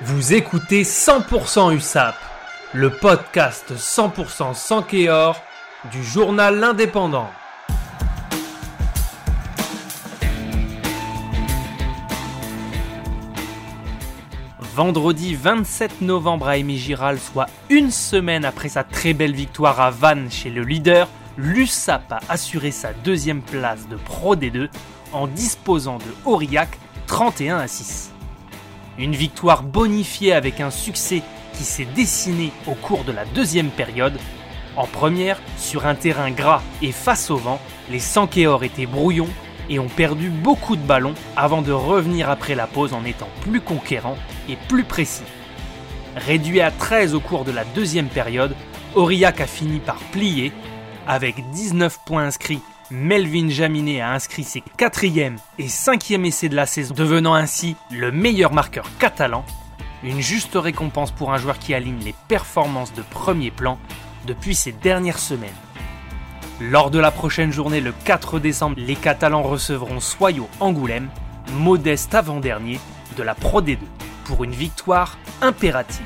Vous écoutez 100% USAP, le podcast 100% sans Kéor du journal L'Indépendant. Vendredi 27 novembre à Aimé Giral, soit une semaine après sa très belle victoire à Vannes chez le leader, l'USAP a assuré sa deuxième place de Pro D2 en disposant de Aurillac 31 à 6. Une victoire bonifiée avec un succès qui s'est dessiné au cours de la deuxième période. En première, sur un terrain gras et face au vent, les Sankéors étaient brouillons et ont perdu beaucoup de ballons avant de revenir après la pause en étant plus conquérants et plus précis. Réduit à 13 au cours de la deuxième période, Aurillac a fini par plier. Avec 19 points inscrits, Melvin Jaminet a inscrit ses quatrième et cinquième essais de la saison, devenant ainsi le meilleur marqueur catalan. Une juste récompense pour un joueur qui aligne les performances de premier plan depuis ces dernières semaines. Lors de la prochaine journée, le 4 décembre, les Catalans recevront Soyo Angoulême, modeste avant-dernier de la Pro D2, pour une victoire impérative.